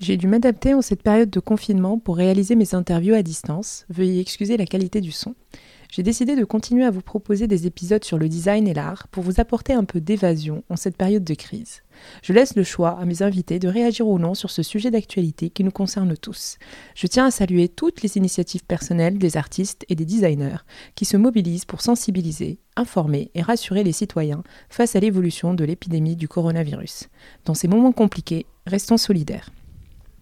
J'ai dû m'adapter en cette période de confinement pour réaliser mes interviews à distance. Veuillez excuser la qualité du son. J'ai décidé de continuer à vous proposer des épisodes sur le design et l'art pour vous apporter un peu d'évasion en cette période de crise. Je laisse le choix à mes invités de réagir ou non sur ce sujet d'actualité qui nous concerne tous. Je tiens à saluer toutes les initiatives personnelles des artistes et des designers qui se mobilisent pour sensibiliser, informer et rassurer les citoyens face à l'évolution de l'épidémie du coronavirus. Dans ces moments compliqués, restons solidaires.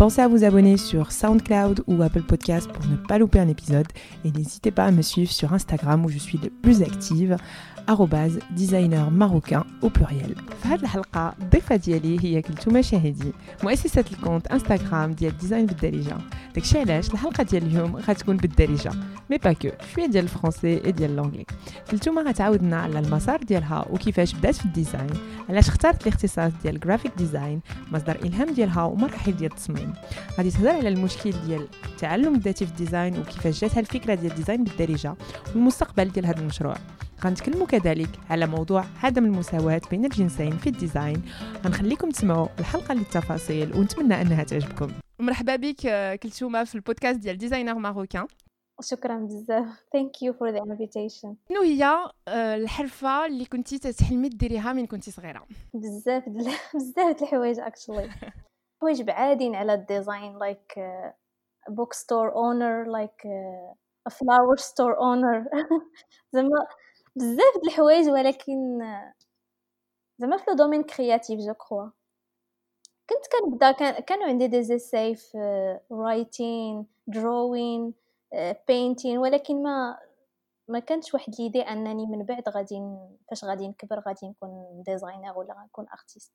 Pensez à vous abonner sur SoundCloud ou Apple Podcast pour ne pas louper un épisode. Et n'hésitez pas à me suivre sur Instagram où je suis le plus active designer marocain au pluriel. في هذه الحلقة الضيفة ديالي هي كلثومة شاهدي مؤسسة الكونت انستغرام ديال ديزاين بالدارجة. داكشي علاش الحلقة ديال اليوم غتكون بالدارجة. مي با كو شوية ديال ال français et ديال l'anglais كلثومة غتعاود لنا على المسار ديالها وكيفاش بدات في ال design علاش اختارت الاختصاص ديال graphic design مصدر إلهام ديالها ومراحل ديال التصميم. غادي تهضر على المشكل ديال التعلم الذاتي في ال design وكيفاش جاتها الفكرة ديال ال design بالدارجة والمستقبل ديال هذا المشروع. غنتكلموا كذلك على موضوع عدم المساواة بين الجنسين في ال design. غنخليكم تسمعوا الحلقة للتفاصيل ونتمنى أنها تعجبكم. مرحبا بك كلثومة في البودكاست ديال Designer Marocain شكرا بزاف. thank you for the invitation شنو هي الحرفة اللي كنتي تحلمي ديريها من كنتي صغيرة؟ بزاف بزاف الحوايج actually حوايج بعادين على ال design like book store owner like flower store owner زعما بزاف د الحوايج ولكن زعما في le domaine créatif je crois. كنت كنبدا كانوا عندي des essais في writing drawing painting ولكن ما ما كانتش واحد l'idée أنني من بعد غادي فاش غادي نكبر غادي نكون designer ولا غنكون artiste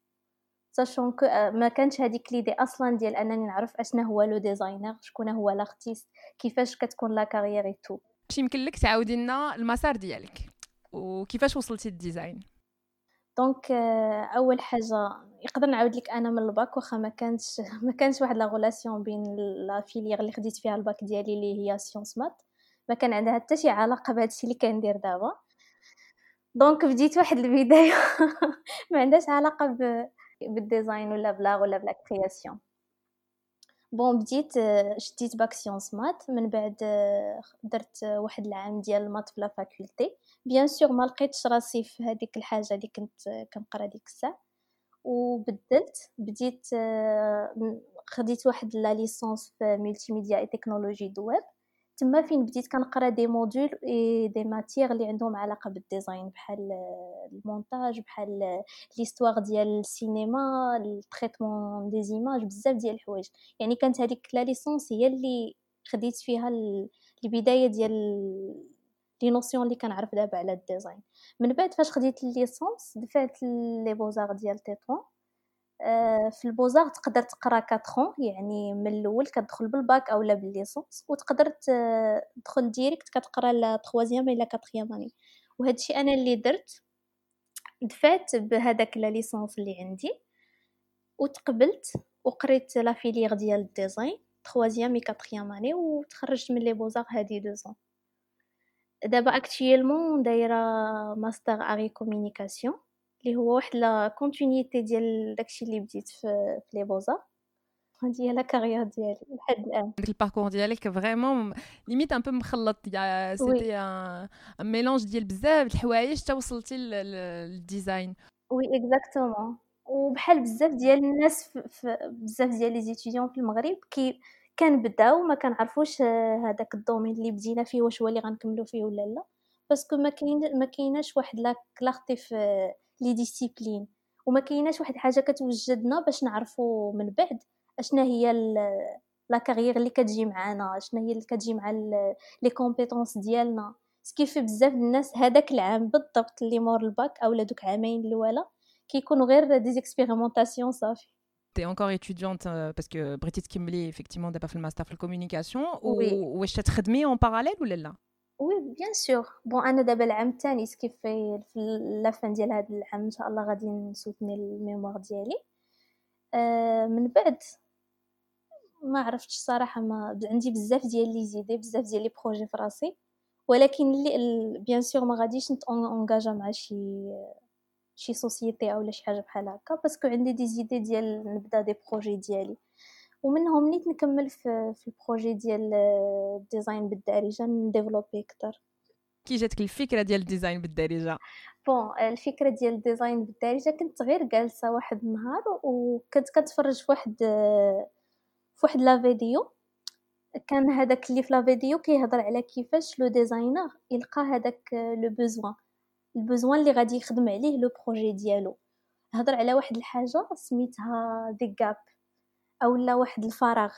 sachant que ما كانش هذيك l'idée أصلا ديال أنني نعرف أشنا هو le designer شكون هو l'artiste كيفاش كتكون la carrière تو يمكن لك تعاودي لنا المسار ديالك. وكيفاش وصلتي لل design؟ donc أول حاجة يقدر نعاود لك أنا من الباك واخا ما كانش ما كانش واحد لا بين la filière اللي خديت فيها الباك ديالي اللي هي sciences maths ما كان عندها حتى شي علاقة بهذا الشيء اللي كندير دابا. donc بديت واحد البداية. ما عندهاش علاقة. بال design ولا ب la ولا ب la création bon بديت شديت bac sciences maths من بعد درت واحد العام ديال ال maths في la faculté bien sûr ما لقيتش راسي في هذيك الحاجة اللي كنت كنقرا ديك الساعة. وبدلت بديت خديت واحد la licence في multimédia et technologies du web تما فين بديت كنقرا des modules et des matières اللي عندهم علاقة بال design بحال المونتاج بحال l'histoire ديال السينما ال traitement des images بزاف ديال الحوايج. يعني كانت هذيك la licence هي اللي خديت فيها البداية ديال les notions اللي كنعرف دابا على ال design. من بعد فاش خديت ال licence دفعت les beaux-arts ديال تيطوان آه، في ال beaux-arts تقدر تقرا 4 يعني من الأول كتدخل بالباك اولا بال licence وتقدر تدخل direct كتقرا la troisième et la quatrième année. وهذا الشيء أنا اللي درت دفعت بهذاك la licence اللي عندي وتقبلت وقريت la filière ديال ال design troisième et quatrième année وتخرجت من les beaux-arts هادي deux ans دابا actuellement دايرة master art et communication اللي هو واحد la continuité ديال داكشي اللي بديت في في les beaux-arts. هادي هي la carrière ديالي لحد الآن. ديك ال parcours ديالك vraiment limite un peu مخلط. c'était un mélange ديال بزاف الحوايج حتى وصلتي لل design. oui exactement وبحال بزاف ديال الناس في بزاف ديال les étudiants في المغرب كي كنبداو ما كنعرفوش هذاك ال domaine اللي بدينا فيه واش هو اللي غنكملو فيه ولا لا. parce que ما كاين ما كايناش واحد la clarté في les disciplines. وما كايناش واحد حاجة كتوجدنا باش نعرفوا من بعد أشنا هي la carrière اللي كتجي معانا أشنا هي اللي كتجي مع les compétences ديالنا. ce qui fait بزاف الناس هذاك العام بالضبط اللي مور الباك اولا دوك عامين الاولى كيكونوا غير des expérimentations صافي. Tu es encore étudiante euh, parce que Brigitte Kimberley, effectivement, tu pas fait le master de communication. Ou est-ce que tu en parallèle ou là? oui bien sûr bon أنا دابا العام الثاني كيف في la fin ديال هذا العام ان شاء الله غادي نسوتني ال mémoire ديالي آه من بعد ما عرفتش الصراحه ما عندي بزاف ديال les idées بزاف ديال les projets في راسي ولكن اللي bien sûr ما غاديش نتونجاجا مع شي شي société اولا شي حاجة بحال هكا parce que عندي des idées ديال نبدا des projets ديالي ومنهم نيت نكمل في, في ال projet ديال ال design بالدارجة نديفلوبي أكثر كي جاتك الفكرة ديال ال design بالدارجة؟ bon الفكرة ديال ال design بالدارجة كنت غير جالسة واحد النهار وكنت كتفرج في واحد في واحد la vidéo. كان هذاك اللي في la vidéo كيهضر على كيفاش le designer يلقى هذاك le besoin. ال besoin اللي غادي يخدم عليه le projet ديالو. هضر على واحد الحاجة سميتها des gaps اولا واحد الفراغ.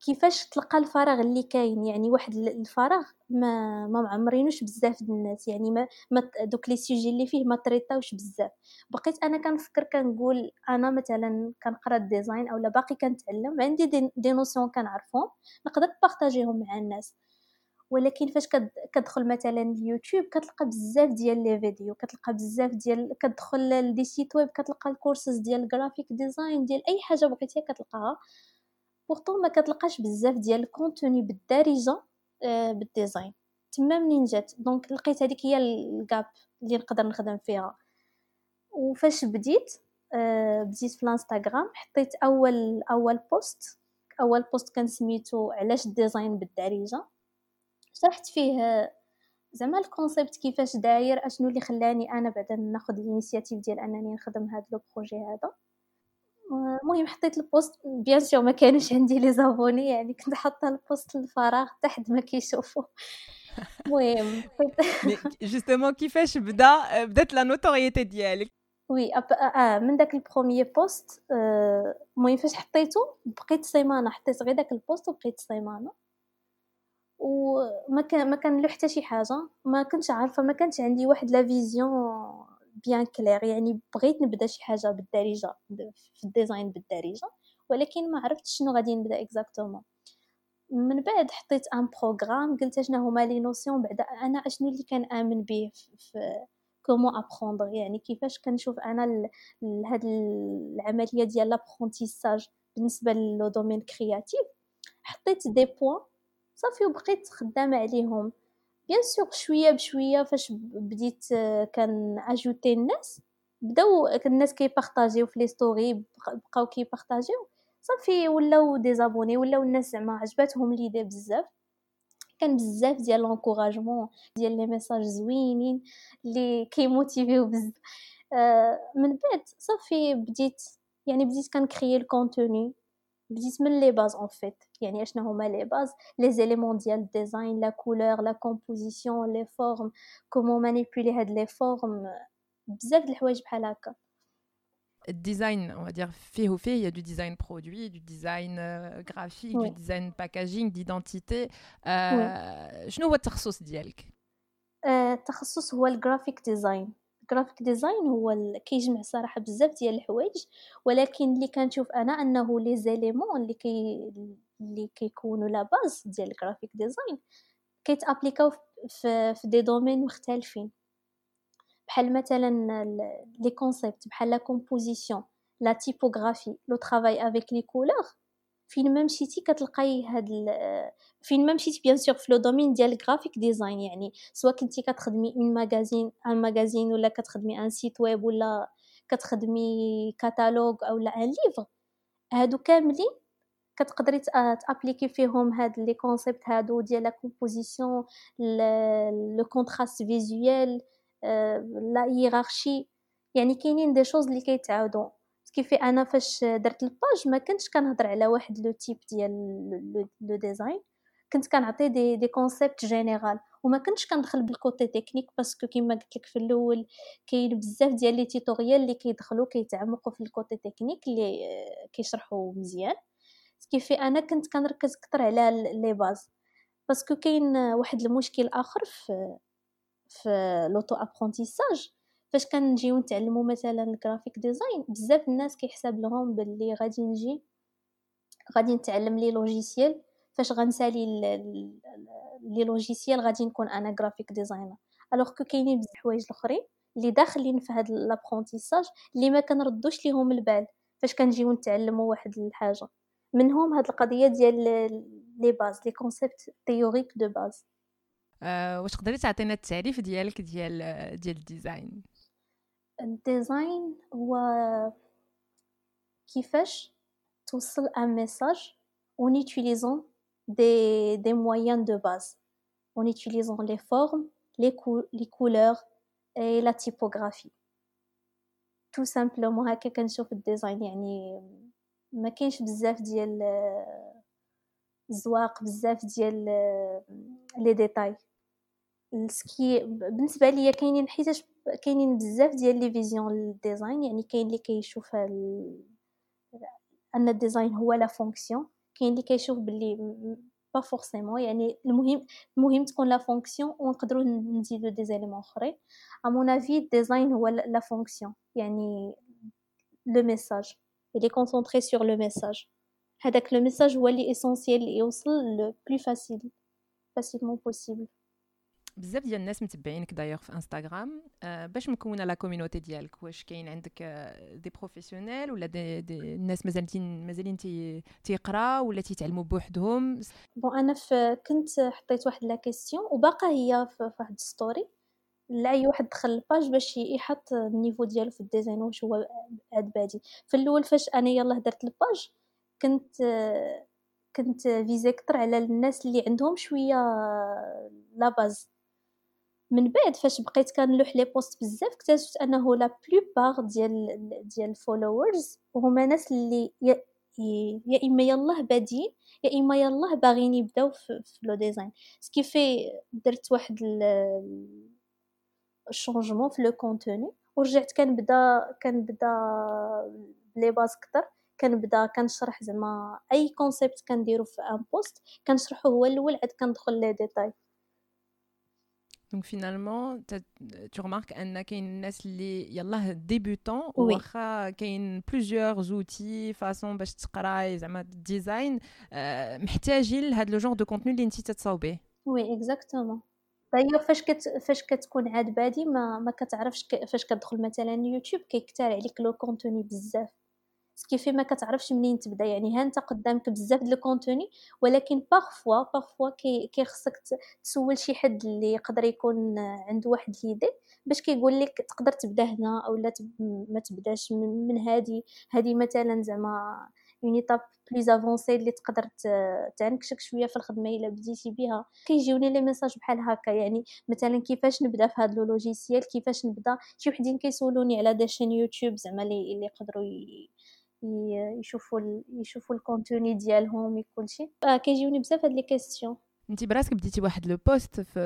كيفاش تلقى الفراغ اللي كاين؟ يعني واحد الفراغ ما ما معمرينوش بزاف الناس يعني ما, ما دوك les sujets اللي فيه ما traiter اوش بزاف. بقيت أنا كنفكر كنقول أنا مثلا كنقرأ ال design اولا باقي كنتعلم عندي des, des notions كنعرفهم نقدر partager هم مع الناس. ولكن فاش كتدخل مثلا اليوتيوب كتلقى بزاف ديال les vidéos كتلقى بزاف ديال كتدخل ل des sites web كتلقى الكورسز ديال ال graphic design ديال أي حاجة بغيتيها كتلقاها. Pourtant ما كتلقاش بزاف ديال ال contenu بالدارجة آه، بال design تما منين جات؟ Donc لقيت هذيك هي ال gap اللي نقدر نخدم فيها. وفاش بديت آه، بديت في الانستغرام حطيت أول أول post أول post كان سميتو علاش ال design بالدارجة. شرحت فيه زعما ال concept كيفاش داير أشنو اللي خلاني أنا بعدا ناخذ ال initiative ديال أنني نخدم هذا le projet هذا. المهم حطيت ال post bien sûr ما كانوش عندي les abonnés يعني كنت حاطة ال post للفراغ حتى حد ما كيشوفو المهم Justement كيفاش بدا؟ بدات la notoriété ديالك. Oui آه من داك ال premier post المهم فاش حطيته بقيت سيمانه حطيت غير داك ال post وبقيت سيمانه وما كان ما كان حتى شي حاجة. ما كنتش عارفة ما كانش عندي واحد la vision bien claire يعني بغيت نبدأ شي حاجة بالدارجة في ال design بالدارجة ولكن ما عرفتش شنو غادي نبدأ exactement من بعد حطيت un programme قلت شنو هما les notions بعدا أنا أشنو اللي كان آمن به في comment apprendre يعني كيفاش كنشوف أنا هاد العملية ديال l'apprentissage بالنسبة le domaine créatif حطيت des points صافي وبقيت خدامة عليهم. Bien sûr شوية بشوية فاش بديت كان ajouter الناس بداو الناس كي partager و في les stories بقاو كي partager و. صافي ولاو des abonnés ولاو الناس زعما عجباتهم l'idée بزاف. كان بزاف ديال l'encouragement ديال les messages زوينين اللي كي motiver و بزاف. آه من بعد صافي بديت يعني بديت كن créer ال contenu بديت من les bases en fait يعني اشنا هما les bases les éléments ديال ال design la couleur la composition les formes comment manipuler هاد les formes بزاف د الحوايج بحال هكا ال design on va dire فيه وفيه il y a du design produit du design euh, graphique oui. du design packaging d'identité. Euh, شنو هو التخصص ديالك؟ التخصص هو ال graphic design ال graphic design هو ال... كيجمع صراحة بزاف ديال الحوايج ولكن اللي كنشوف أنا أنه les éléments اللي كي اللي كيكونوا la base ديال ال graphic design كيت appliquer او في في des domaines مختلفين. بحال مثلا les concepts بحال la composition la typographie le travail avec les couleurs فين ما مشيتي كتلقاي هاد فين ما مشيتي bien sûr في le domaine ديال ال graphic design يعني سواء كنتي كتخدمي un magazine un magazine ولا كتخدمي un site web ولا كتخدمي كاتالوج اولا un livre هادو كاملين كتقدري ت appliquer فيهم هاد les concepts هادو ديال la composition le contraste visuel la hiérarchie يعني كاينين des choses اللي كيتعاودوا كيفي أنا فاش درت ال page ما كنتش كنهضر على واحد le type ديال le design. كنت كنعطي des des concepts généraux وما كنتش كندخل بال côté technique parce que كيما قلت لك في الأول كاين بزاف ديال les tutoriels اللي كيدخلوا كيتعمقوا في ال côté technique اللي كيشرحوا مزيان. كيفي أنا كنت كنركز أكثر على les bases Parce que كاين واحد المشكل آخر في في l'auto-apprentissage فاش كنجيو نتعلمو مثلا ال graphic design بزاف الناس كيحسب لهم باللي غادي نجي غادي نتعلم les logiciels فاش غنسالي les logiciels غادي نكون أنا graphic designer alors que كاينين بزاف الحوايج الاخرين اللي داخلين في هاد l'apprentissage اللي ما كنردوش ليهم البال فاش كنجيو نتعلموا واحد الحاجة. منهم هاد القضية ديال les bases les concepts théoriques de base أه واش تقدري تعطينا التعريف ديالك ديال ديال ال design ال design هو كيفاش توصل un message en utilisant des, des moyens de base, en utilisant les formes, les, cou les couleurs et la typographie. Tout simplement هكا كنشوف ال design يعني ما كاينش بزاف ديال الزواق بزاف ديال les détails ce qui بالنسبة ليا كاينين حيتاش كاينين بزاف ديال les visions لل design يعني كاين اللي كيشوف أن ال design هو la fonction كاين اللي كيشوف باللي pas forcément يعني المهم المهم تكون la fonction ونقدروا نزيدو des éléments أخرين. à mon avis ال design هو la fonction يعني le message il est concentré sur le message. هذاك le message هو اللي essentiel يوصل le plus facile facilement possible بزاف ديال الناس متبعينك دايوغ في انستغرام أه باش مكونة la community ديالك واش كاين عندك des professionnels ولا des, des الناس مازالين مازالين تي تيقرا ولا تيتعلموا بوحدهم؟ bon أنا كنت حطيت واحد la question وباقا هي في واحد story لأي واحد دخل ال page باش يحط ال niveau ديالو في ال design واش هو عاد بادي. في الأول فاش أنا يلاه درت ال page كنت كنت viser كتر على الناس اللي عندهم شوية la base من بعد فاش بقيت كنلوح les posts بزاف اكتشفت أنه la plupart ديال ديال ال followers هما ناس اللي يا, يا إما يلاه بادين يا إما يلاه باغيين يبداو في, في le design ce qui fait درت واحد ال changement في le contenu ورجعت كنبدا كنبدا les bases كتر كنبدا كنشرح زعما أي concept كنديرو في un post كنشرحو هو الأول عاد كندخل les détails Donc finalement, tu remarques ان كاين الناس اللي يلاه débutants واخا كاين plusieurs outils façons باش تقراي زعما ال design محتاجين لهذا le genre de contenu اللي انت تتصاوبيه oui exactement طيب فاش كت فاش كتكون عاد بادي ما ما كتعرفش ك... فاش كتدخل مثلا يوتيوب كيكتار عليك le contenu بزاف ce qui fait ما كتعرفش منين تبدا يعني ها أنت قدامك بزاف ديال ال contenu ولكن parfois parfois كي خصك تسول شي حد اللي يقدر يكون عنده واحد l'idée باش كيقول لك تقدر تبدا هنا أو لا ما تبداش من, من هذه هذه مثلا زعما une étape plus avancée اللي تقدر تعنكشك شوية في الخدمة إلا بديتي بها. كيجيوني les messages بحال هكا يعني مثلا كيفاش نبدا في هذا logiciel كيفاش نبدا؟ شي وحدين كيسولوني على des chaînes يوتيوب زعما اللي يقدروا يشوفوا يشوفوا ال contenu ديالهم كلشي كيجيوني بزاف هاد les questions انت براسك بديتي واحد le post في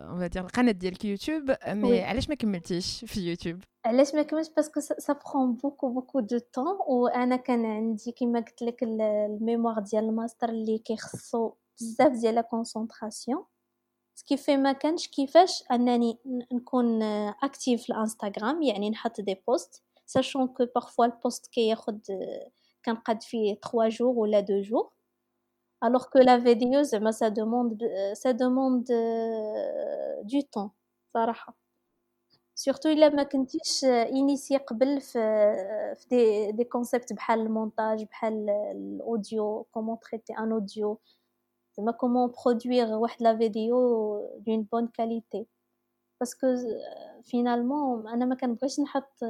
اون دير القناة ديالك يوتيوب mais علاش ما كملتيش في يوتيوب؟ علاش ما كملتش؟ parce que ça prend beaucoup beaucoup de temps وأنا كان عندي كيما قلت لك ال mémoire ديال الماستر اللي كيخصو بزاف ديال la concentration ce qui fait ما كانش كيفاش أنني نكون active في الانستغرام يعني نحط des posts sachant que parfois le post كياخد كنقاد فيه 3 jours ولا 2 jours. Alors que la vidéo زعما ça demande ça demande du temps صراحة surtout الا ما كنتيش initiée قبل في في des des concepts بحال المونتاج بحال ال audio comment traiter un audio زعما comment produire واحد la vidéo d'une bonne qualité parce que finalement أنا ما كنبغيش نحط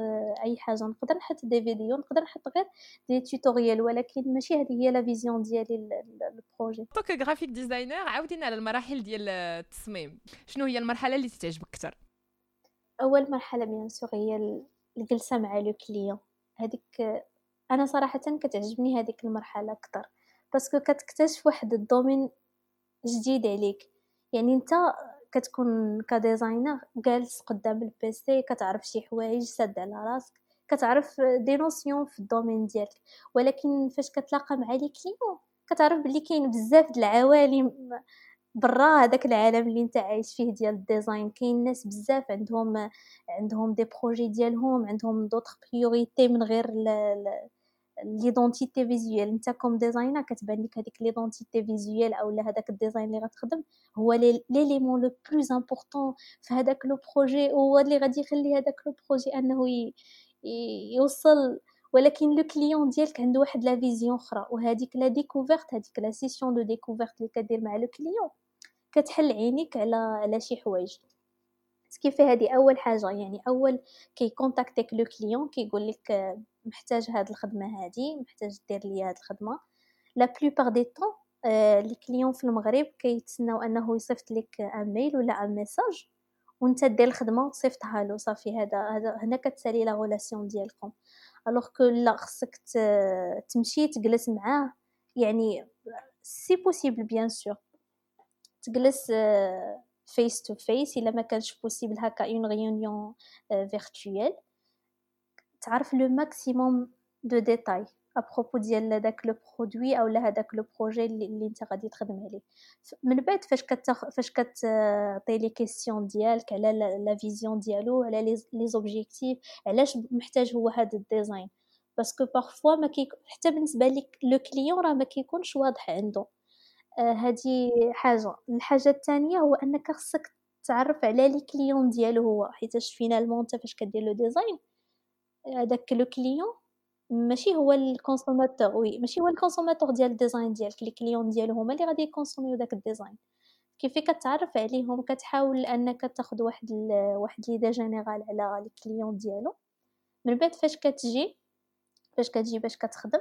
أي حاجة. نقدر نحط des vidéos نقدر نحط غير des tutorials ولكن ماشي هذه هي la vision ديالي ال projet donc graphic designer عاودينا على المراحل ديال التصميم. شنو هي المرحلة اللي تعجبك أكثر؟ أول مرحلة bien sûr هي الجلسة مع le client هذيك أنا صراحة كتعجبني هذيك المرحلة أكثر. parce que كتكتشف واحد ال domaine جديد عليك. يعني أنت كتكون ك designer جالس قدام ال PC كتعرف شي حوايج ساد على راسك كتعرف des notions في ال domaine ديالك. ولكن فاش كتلاقى مع les clients كتعرف بلي كاين بزاف د العوالم برا هذاك العالم اللي انت عايش فيه ديال ال design. كاين ناس بزاف عندهم عندهم des projets ديالهم عندهم d'autres priorités من غير l'identité visuelle. انت comme designer كتبان لك هذيك l'identité visuelle أو هذاك ال design اللي غتخدم هو l'élément le plus important في هذاك le projet هو اللي غادي يخلي هذاك le projet أنه يوصل. ولكن le client ديالك عنده واحد la vision أخرى وهذيك la découverte هذيك la session de découverte اللي كدير مع le client كتحل عينيك على على شي حوايج. كيف هذه أول حاجة يعني أول كي كونتاكتيك le client كيقول لك محتاج هاد الخدمة هادي محتاج دير لي هاد الخدمة. la plupart du temps les clients في المغرب كيتسناو أنه يصيفط لك un mail ولا un message وأنت دير الخدمة وتصيفطها له صافي هذا هذا هنا كتسالي la relation ديالكم. alors que là خصك تمشي تجلس معاه يعني si possible bien sûr تجلس face to face إلا ما كانش possible هكا une réunion virtuelle تعرف le maximum de détails à propos ديال داك le produit أو هذاك le projet اللي, أنت غادي تخدم عليه. من بعد فاش كتخ... فاش كتعطي les questions ديالك على la vision ديالو على les objectifs علاش محتاج هو هذا ال design parce que parfois ما كي حتى بالنسبة لك le client راه ما كيكونش واضح عنده. هذه آه حاجة. الحاجة الثانية هو أنك خصك تعرف على les clients ديالو هو حيتاش finalement انت فاش كدير le design هذاك le client ماشي هو ال consommateur oui ماشي هو ال consommateur ديال ال design ديالك. les clients ديالو هما اللي غادي يكونسوميو داك ال design كيف كتعرف عليهم؟ كتحاول أنك تاخذ واحد ال... واحد l'idée générale على les clients ديالو. من بعد فاش كتجي فاش كتجي باش كتخدم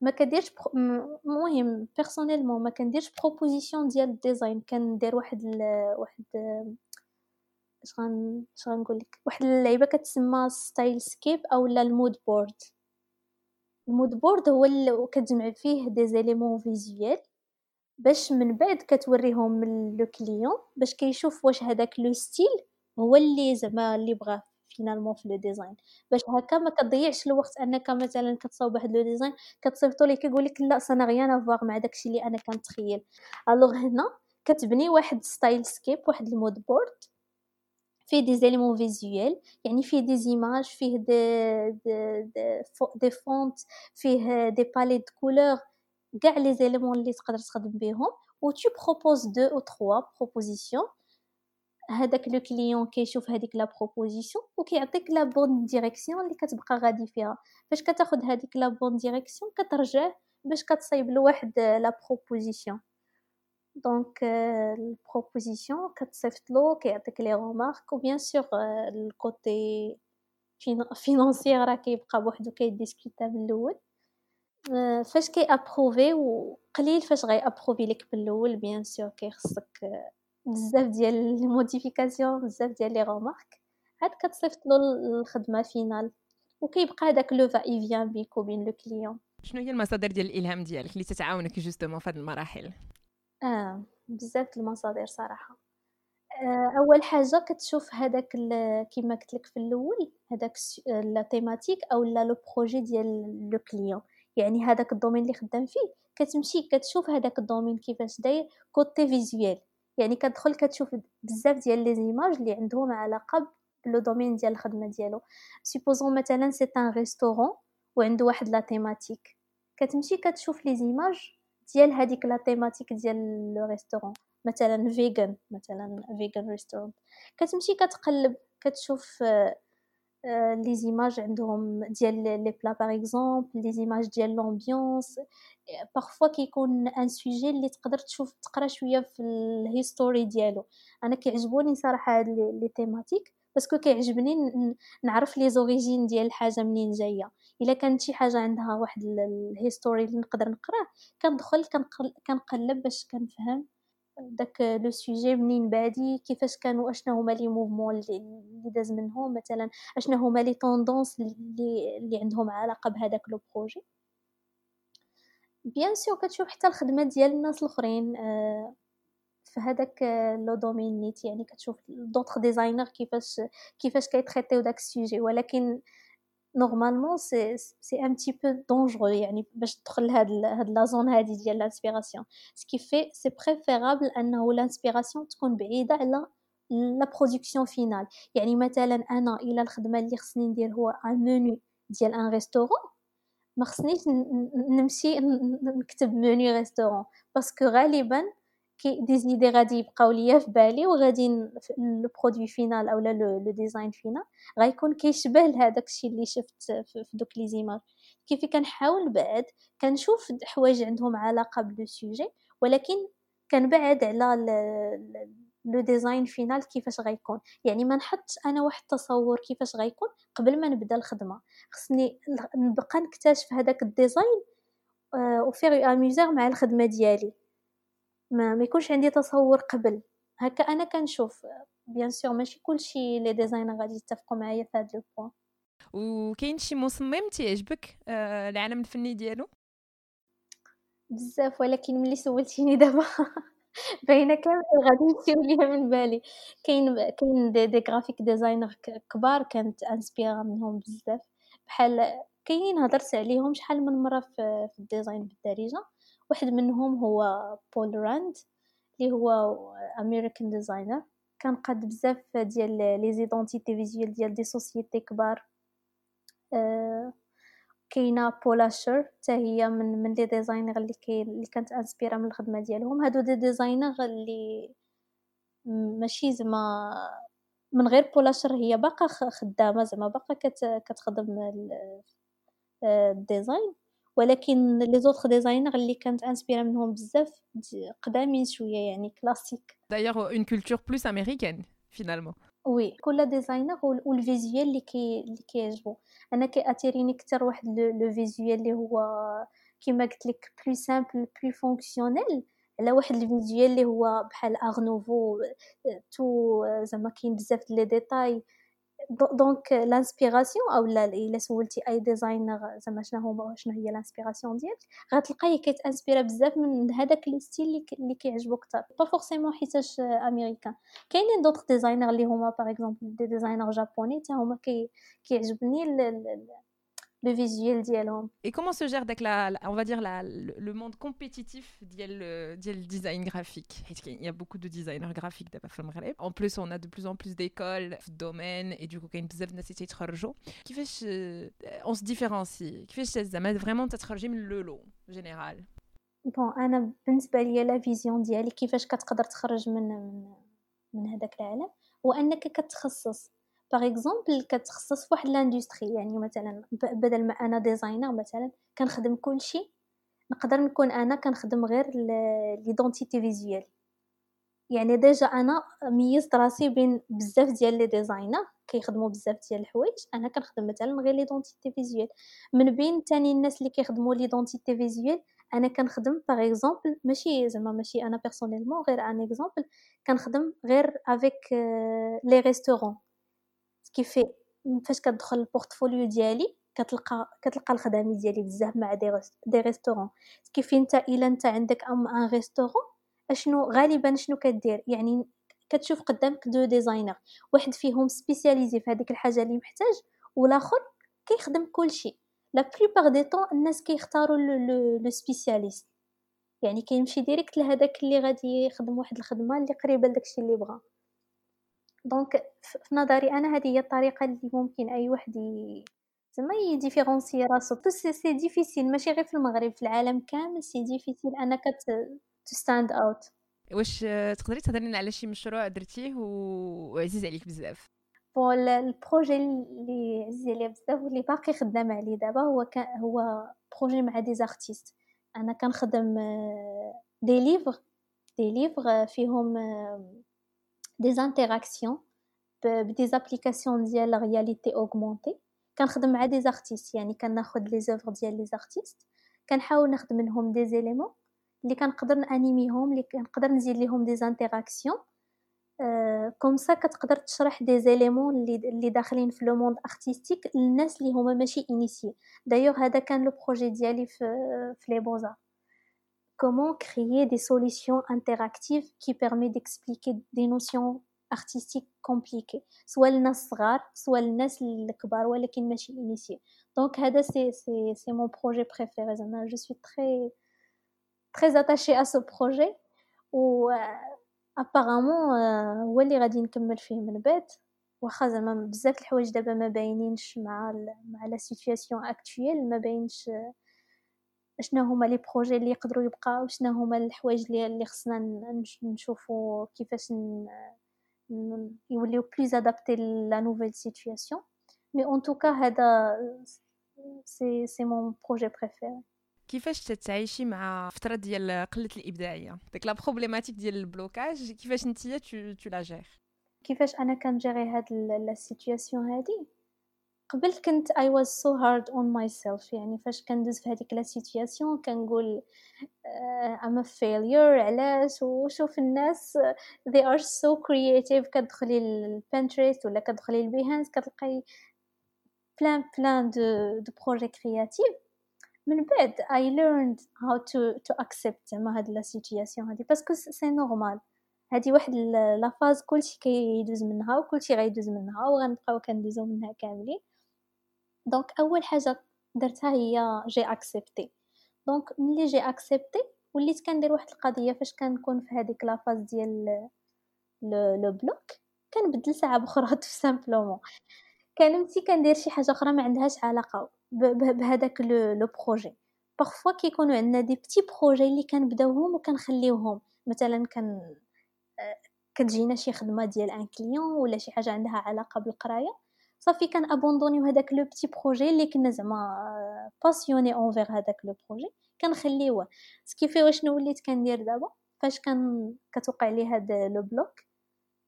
ما كديرش المهم personnellement ما كنديرش propositions ديال ال design كندير واحد ال... واحد اش غن اش غنقول لك؟ واحد اللعيبة كتسمى stylescape أو لا ال mood board ال mood board هو اللي كتجمع فيه des éléments visuels باش من بعد كتوريهم le client باش كيشوف واش هذاك le style هو اللي زعما اللي بغاه. finalement في le design باش هكا ما كتضيعش الوقت أنك مثلا كتصاوب واحد le design كتصيفطو ليه كيقول لك لا ça n'a rien à voir مع داكشي اللي أنا كنتخيل. alors هنا كتبني واحد stylescape واحد ال mood board فيه des éléments visuels يعني فيه des images فيه des des, des, fonts فيه des palettes de couleurs كاع les éléments اللي تقدر تخدم بهم. و tu proposes deux ou trois propositions هذاك le client كيشوف هذيك la proposition وكيعطيك la bonne direction اللي كتبقى غادي فيها. فاش كتاخذ هذيك la bonne direction كترجع باش كتصايب له واحد la proposition. donc ال proposition كتصيفط له كيعطيك les remarques و bien sûr ال côté financier راه كيبقى بوحدو كي discuta من الأول فاش كي approuver وقليل فاش غي approuver لك الأول bien sûr كيخصك بزاف ديال ال modifications بزاف ديال les remarques عاد كتصيفط له الخدمه finale. وكيبقى هذاك le va-et-vient بيك وبين le client شنو هي المصادر ديال الإلهام ديالك اللي تتعاونك justement في هذه المراحل؟ آه بزاف المصادر صراحة. آه أول حاجة كتشوف هذاك كيما قلت لك في الأول هذاك la thématique أو لا le projet ديال le client يعني هذاك ال domaine اللي خدام فيه. كتمشي كتشوف هذاك ال domaine كيفاش داير côté visuel يعني كتدخل كتشوف بزاف ديال les images اللي عندهم علاقة ب le domaine ديال الخدمة ديالو. supposons مثلا c'est un restaurant وعنده واحد la thématique كتمشي كتشوف les images ديال هذيك la thématique ديال le restaurant مثلا vegan مثلا vegan restaurant كتمشي كتقلب كتشوف les images عندهم ديال les plats par exemple les images ديال l'ambiance parfois كيكون un sujet اللي تقدر تشوف تقرأ شوية في ال history ديالو. أنا كيعجبوني صراحة هاد les thématiques parce que كيعجبني نعرف les origines ديال الحاجة منين جاية. إلا كانت شي حاجة عندها واحد ال history اللي نقدر نقرأه كندخل كنقلب باش كنفهم داك le sujet منين بادي كيفاش كانوا اشنا هما les mouvements اللي داز منهم؟ مثلا اشنا هما les tendances اللي اللي عندهم علاقة بهذاك le projet؟ bien sûr كتشوف حتى الخدمة ديال الناس الأخرين آه، في هذاك le domaine net يعني كتشوف d'autres designers كيفاش كيفاش كي traitيو داك ال sujet. ولكن normalement c'est c'est un petit peu dangereux يعني باش تدخل لهاد هاد la zone هادي ديال l'inspiration ce qui fait c'est préférable انه l'inspiration تكون بعيدة على la production finale يعني مثلا أنا إلى الخدمة اللي خصني ندير هو un menu ديال un restaurant ما خصنيش نمشي نكتب menu restaurant parce que غالبا كي des idées غادي يبقاو ليا في بالي وغادي le produit final اولا le design final غيكون كيشبه لهداك الشيء اللي شفت في دوك les images. كيف كنحاول بعد كنشوف حوايج عندهم علاقة ب le sujet ولكن كنبعد على le design final كيفاش غيكون يعني ما نحطش أنا واحد التصور كيفاش غيكون قبل ما نبدا الخدمة. خصني نبقى نكتشف هذاك ال design au fur et à mesure مع الخدمة ديالي. ما ما يكونش عندي تصور قبل. هكا أنا كنشوف bien sûr ماشي كلشي les designers غادي يتفقوا معايا في هذا le point وكاين شي مصمم تيعجبك آه العالم الفني ديالو؟ بزاف ولكن ملي سولتيني دابا باينة كامل غادي نمشيو ليها من بالي. كاين كاين des, des graphic designers كبار كانت inspira منهم بزاف. بحال كاينين هضرت عليهم شحال من مرة في, في ال design بالدارجة. واحد منهم هو Paul Rand اللي هو American designer كان قاد بزاف ديال les identités visuelles ديال des sociétés كبار. أه كاينة Paula Scher حتى هي من من les designers اللي كاين اللي كانت inspira من الخدمة ديالهم. هادو des designers اللي ماشي زعما من غير Paula Scher هي باقا خدامة زعما باقا كتخدم ال design ولكن les autres designers اللي كانت inspira منهم بزاف قدامين شوية يعني classiques. d'ailleurs une culture plus américaine finalement oui كل designer وال visuel اللي كي اللي كيعجبو. أنا كي attirerني أكثر واحد le visuel اللي هو كيما قلت لك plus simple plus fonctionnel على واحد ال visuel اللي هو بحال art nouveau tout زعما كاين بزاف les détails. Donc l'inspiration أو لا إلا سولتي أي designer زعما شنو هو شنو هي l'inspiration ديالك غتلقاي كيت inspira بزاف من هذاك ال style اللي كيعجبو أكثر pas forcément حيتاش امريكان كاينين d'autres designers اللي هما par exemple des designers japonais حتى هما كيعجبني le visuel diallo. Et comment se gère la, on va dire la, le, monde compétitif dial le design graphique Il y a beaucoup de designers graphiques En plus, on a de plus en plus d'écoles, de domaines, et du coup, il y a une nécessité de Qui fait on se différencie Qui fait vraiment le lot général Bon, انا بالنسبه ليا لا فيزيون ديالي كيفاش كتقدر تخرج من من من هذاك العالم هو انك كتخصص par exemple كتخصص فواحد l'industrie يعني مثلا بدل ما أنا designer مثلا كنخدم كلشي. نقدر نكون أنا كنخدم غير l'identité visuelle يعني déjà أنا ميزت راسي بين بزاف ديال les designers كيخدموا بزاف ديال الحوايج أنا كنخدم مثلا غير l'identité visuelle من بين تاني الناس اللي كيخدموا l'identité visuelle أنا كنخدم par exemple ماشي زعما ماشي أنا personnellement غير un exemple كنخدم غير avec les restaurants كيفي فاش كتدخل ال portfolio ديالي كتلقى كتلقى الخدمه ديالي بزاف مع des des restaurants. كيفي انت إلا انت عندك un un restaurant أشنو غالبا شنو كدير؟ يعني كتشوف قدامك deux designers. واحد فيهم spécialisé في هذيك الحاجة اللي محتاج والآخر كيخدم كلشي. la plupart du temps الناس كيختاروا le spécialiste. يعني كيمشي direct لهداك اللي غادي يخدم واحد الخدمة اللي قريبة لداكشي اللي بغا. donc في نظري أنا هذه هي الطريقة اللي ممكن أي واحد زعما ي différencier راسو. bah c'est difficile ماشي غير في المغرب في العالم كامل c'est difficile أنك ت stand out واش تقدري تهضري لنا على شي مشروع درتيه وعزيز عليك بزاف؟ bon ال projet اللي عزيز عليا بزاف واللي باقي خدام عليه دابا هو كان هو projet مع des artistes أنا كنخدم des livres des livres فيهم des interactions ب des applications ديال la réalité augmentée كنخدم مع des artistes يعني كناخد les œuvres ديال les artistes كنحاول نخدم منهم des éléments اللي كنقدر ن anim يهم اللي كنقدر نزيد ليهم des interactions comme ça كتقدر تشرح des éléments اللي اللي داخلين في le monde artistique للناس اللي هما ماشي initiés دايوغ هذا كان le projet ديالي في في les beaux-arts comment créer des solutions interactives qui permettent d'expliquer des notions artistiques compliquées سواء الناس صغار سواء الناس الكبار ولكن ماشي initiés donc هذا c'est c'est c'est mon projet préféré زعما je suis très très attachée à ce projet و apparemment هو اللي غادي نكمل فيه من بعد واخا زعما بزاف الحوايج دابا ما باينينش مع مع la situation actuelle ما باينش شنو هما les projets اللي يقدروا يبقاو؟ شنو هما الحوايج اللي اللي خصنا نشوفوا كيفاش يوليو plus adaptés à la nouvelle situation mais en tout cas هذا c'est c'est mon projet préféré. كيفاش تتعايشي مع فترة ديال قلة الإبداعية؟ ديك la problématique ديال ال blocage كيفاش نتيا tu la gères كيفاش أنا كن gérer هاد la situation هادي؟ قبل كنت I was so hard on myself يعني فاش كندوز في هذيك la situation كنقول uh, I'm a failure علاش؟ وشوف الناس they are so creative كتدخلي ال Pinterest ولا كتدخلي ال Behance كتلقاي plein plein de de projets créatifs من بعد I learned how to to accept زعما هاد la situation هادي parce que c'est normal هادي واحد la phase كلشي كيدوز منها وكلشي غيدوز منها وغنبقاو كندوزو منها كاملين. donc أول حاجة درتها هي j'ai accepté donc ملي j'ai accepté وليت كندير واحد القضية فاش كنكون في هذيك la phase ديال le bloc كنبدل ساعة بخرى tout simplement كنمشي كندير شي حاجة أخرى ما عندهاش علاقة بهذاك le projet parfois كيكونوا عندنا des petits projets اللي كنبداوهم وكنخليوهم. مثلا كان كتجينا شي خدمة ديال un client ولا شي حاجة عندها علاقة بالقراية. صافي كن abandonn يو هذاك le petit projet اللي كنا زعما passionnés envers هذاك le projet كنخليوه ce qui fait واش وليت كندير دابا فاش كان كتوقع لي هاد le bloc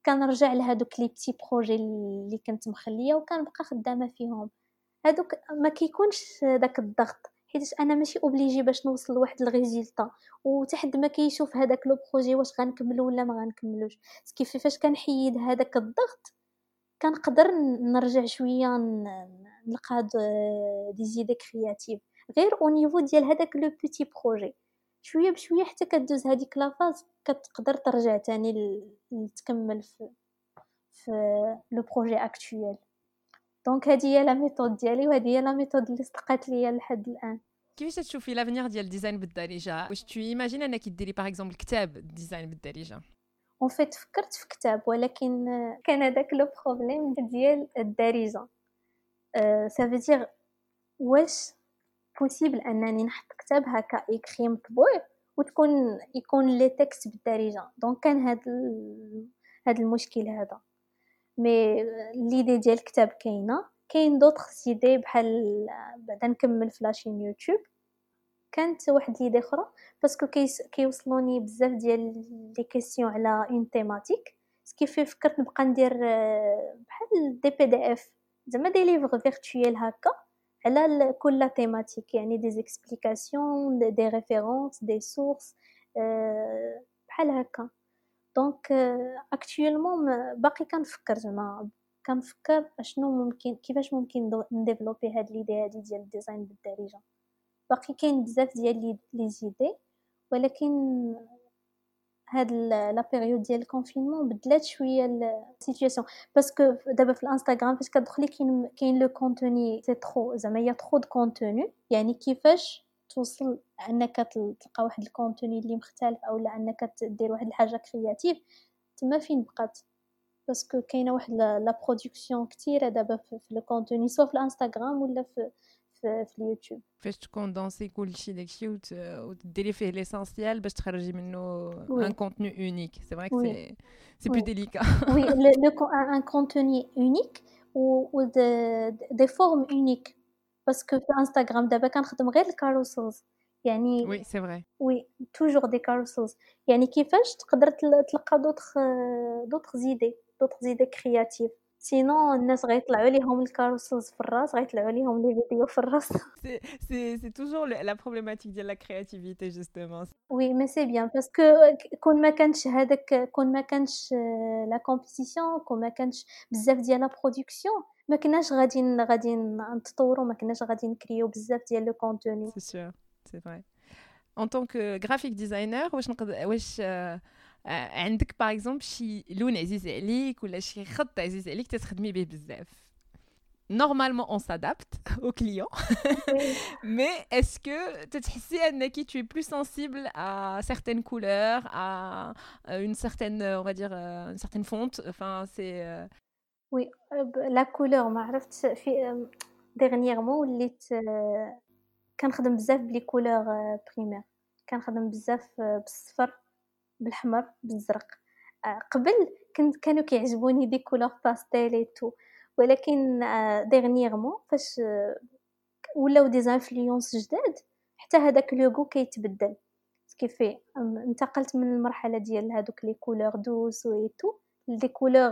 كنرجع لهادوك les petits projets اللي كنت مخليه وكنبقى خدامه فيهم هادوك ما كيكونش داك الضغط حيت أنا ماشي obligée باش نوصل لواحد ال résultat وحتى حد ما كيشوف هذاك le projet واش غنكملو ولا ما غنكملوش كيف فاش كنحيد هذاك الضغط كنقدر نرجع شوية نلقى des idées créatives غير au niveau ديال هذاك le petit projet شوية بشوية حتى كدوز هذيك la phase كتقدر ترجع تاني تكمل في في le projet actuel donc هذه هي la méthode ديالي وهذه هي la méthode اللي صدقات ليا لحد الآن. كيفاش تشوفي l'avenir ديال ال design بالدارجة؟ واش tu imagines أنك ديري par exemple كتاب design بالدارجة؟ en fait فكرت في كتاب ولكن كان هذاك le problème ديال الدارجة. ça veut dire واش possible أنني نحط كتاب هكا écrit مطبوع وتكون يكون les textes بالدارجة. donc كان هذا هذا المشكل هذا. mais l'idée ديال الكتاب كاينة. كاين d'autres idées بحال بعدا نكمل ف la chaîne YouTube كانت واحد l'idée أخرى parce que كيوصلوني بزاف ديال les questions على une thématique ce qui fait فكرت نبقى ندير بحال des PDF زعما des livres virtuels هكا على كل thématique يعني des explications des références des sources بحال هكا. donc actuellement باقي كنفكر زعما كنفكر أشنو ممكن كيفاش ممكن ن développer هاد l'idée هادي ديال ال design بالدارجة. باقي كاين بزاف ديال les idées ولكن هاد la période ديال ال confinement بدلات شوية ال situation parce que دابا في الانستغرام فاش كتدخلي كاين كاين le contenu c'est trop زعما هي trop de contenu يعني كيفاش توصل أنك تلقى واحد ال contenu اللي مختلف أو أنك دير واحد الحاجة créative تما فين بقات؟ parce que كاينة واحد la production كثيره دابا في le contenu سواء في الانستغرام ولا في في, في اليوتيوب فاش ت condenser كلشي داكشي وتديري فيه l'essentiel باش تخرجي منه un contenu unique c'est vrai c'est c'est plus délicat oui un contenu unique و des formes uniques parce que في انستغرام دابا كنخدم غير ال carousels يعني oui c'est vrai oui toujours des carousels يعني كيفاش تقدر تلقى d'autres d'autres idées d'autres idées créatives sinon الناس غيطلعوا ليهم ال carousels في الراس غيطلعوا ليهم les vidéos في الراس. c'est c'est c'est toujours la problématique ديال la créativité justement oui mais c'est bien parce que كون ما كانش هذاك كون ما كانش la compétition كون ما كانش بزاف ديال la production ما كناش غادي غادي نتطوروا ما كناش غادي نكريو بزاف ديال le contenu c'est sûr c'est vrai en tant que graphic designer واش نقدر واش عندك باغ اكزومبل شي لون عزيز عليك ولا شي خط عزيز عليك تتخدمي به بزاف normalement on s'adapte aux clients. Mais est-ce que tu Naki, tu es plus sensible à certaines couleurs, à une certaine, on va dire, une certaine fonte Enfin, c'est. Oui, la couleur, dernièrement, وليت كنخدم بزاف بلي كولور بريمير كنخدم بزاف بالصفر بالحمر بالزرق. قبل كنت كانوا كيعجبوني des couleurs pastel tout ولكن dernièrement فاش ولاو des influences جداد حتى هذاك le goût كيتبدل. كيفي انتقلت من المرحلة ديال هذوك les couleurs douces et tout les couleurs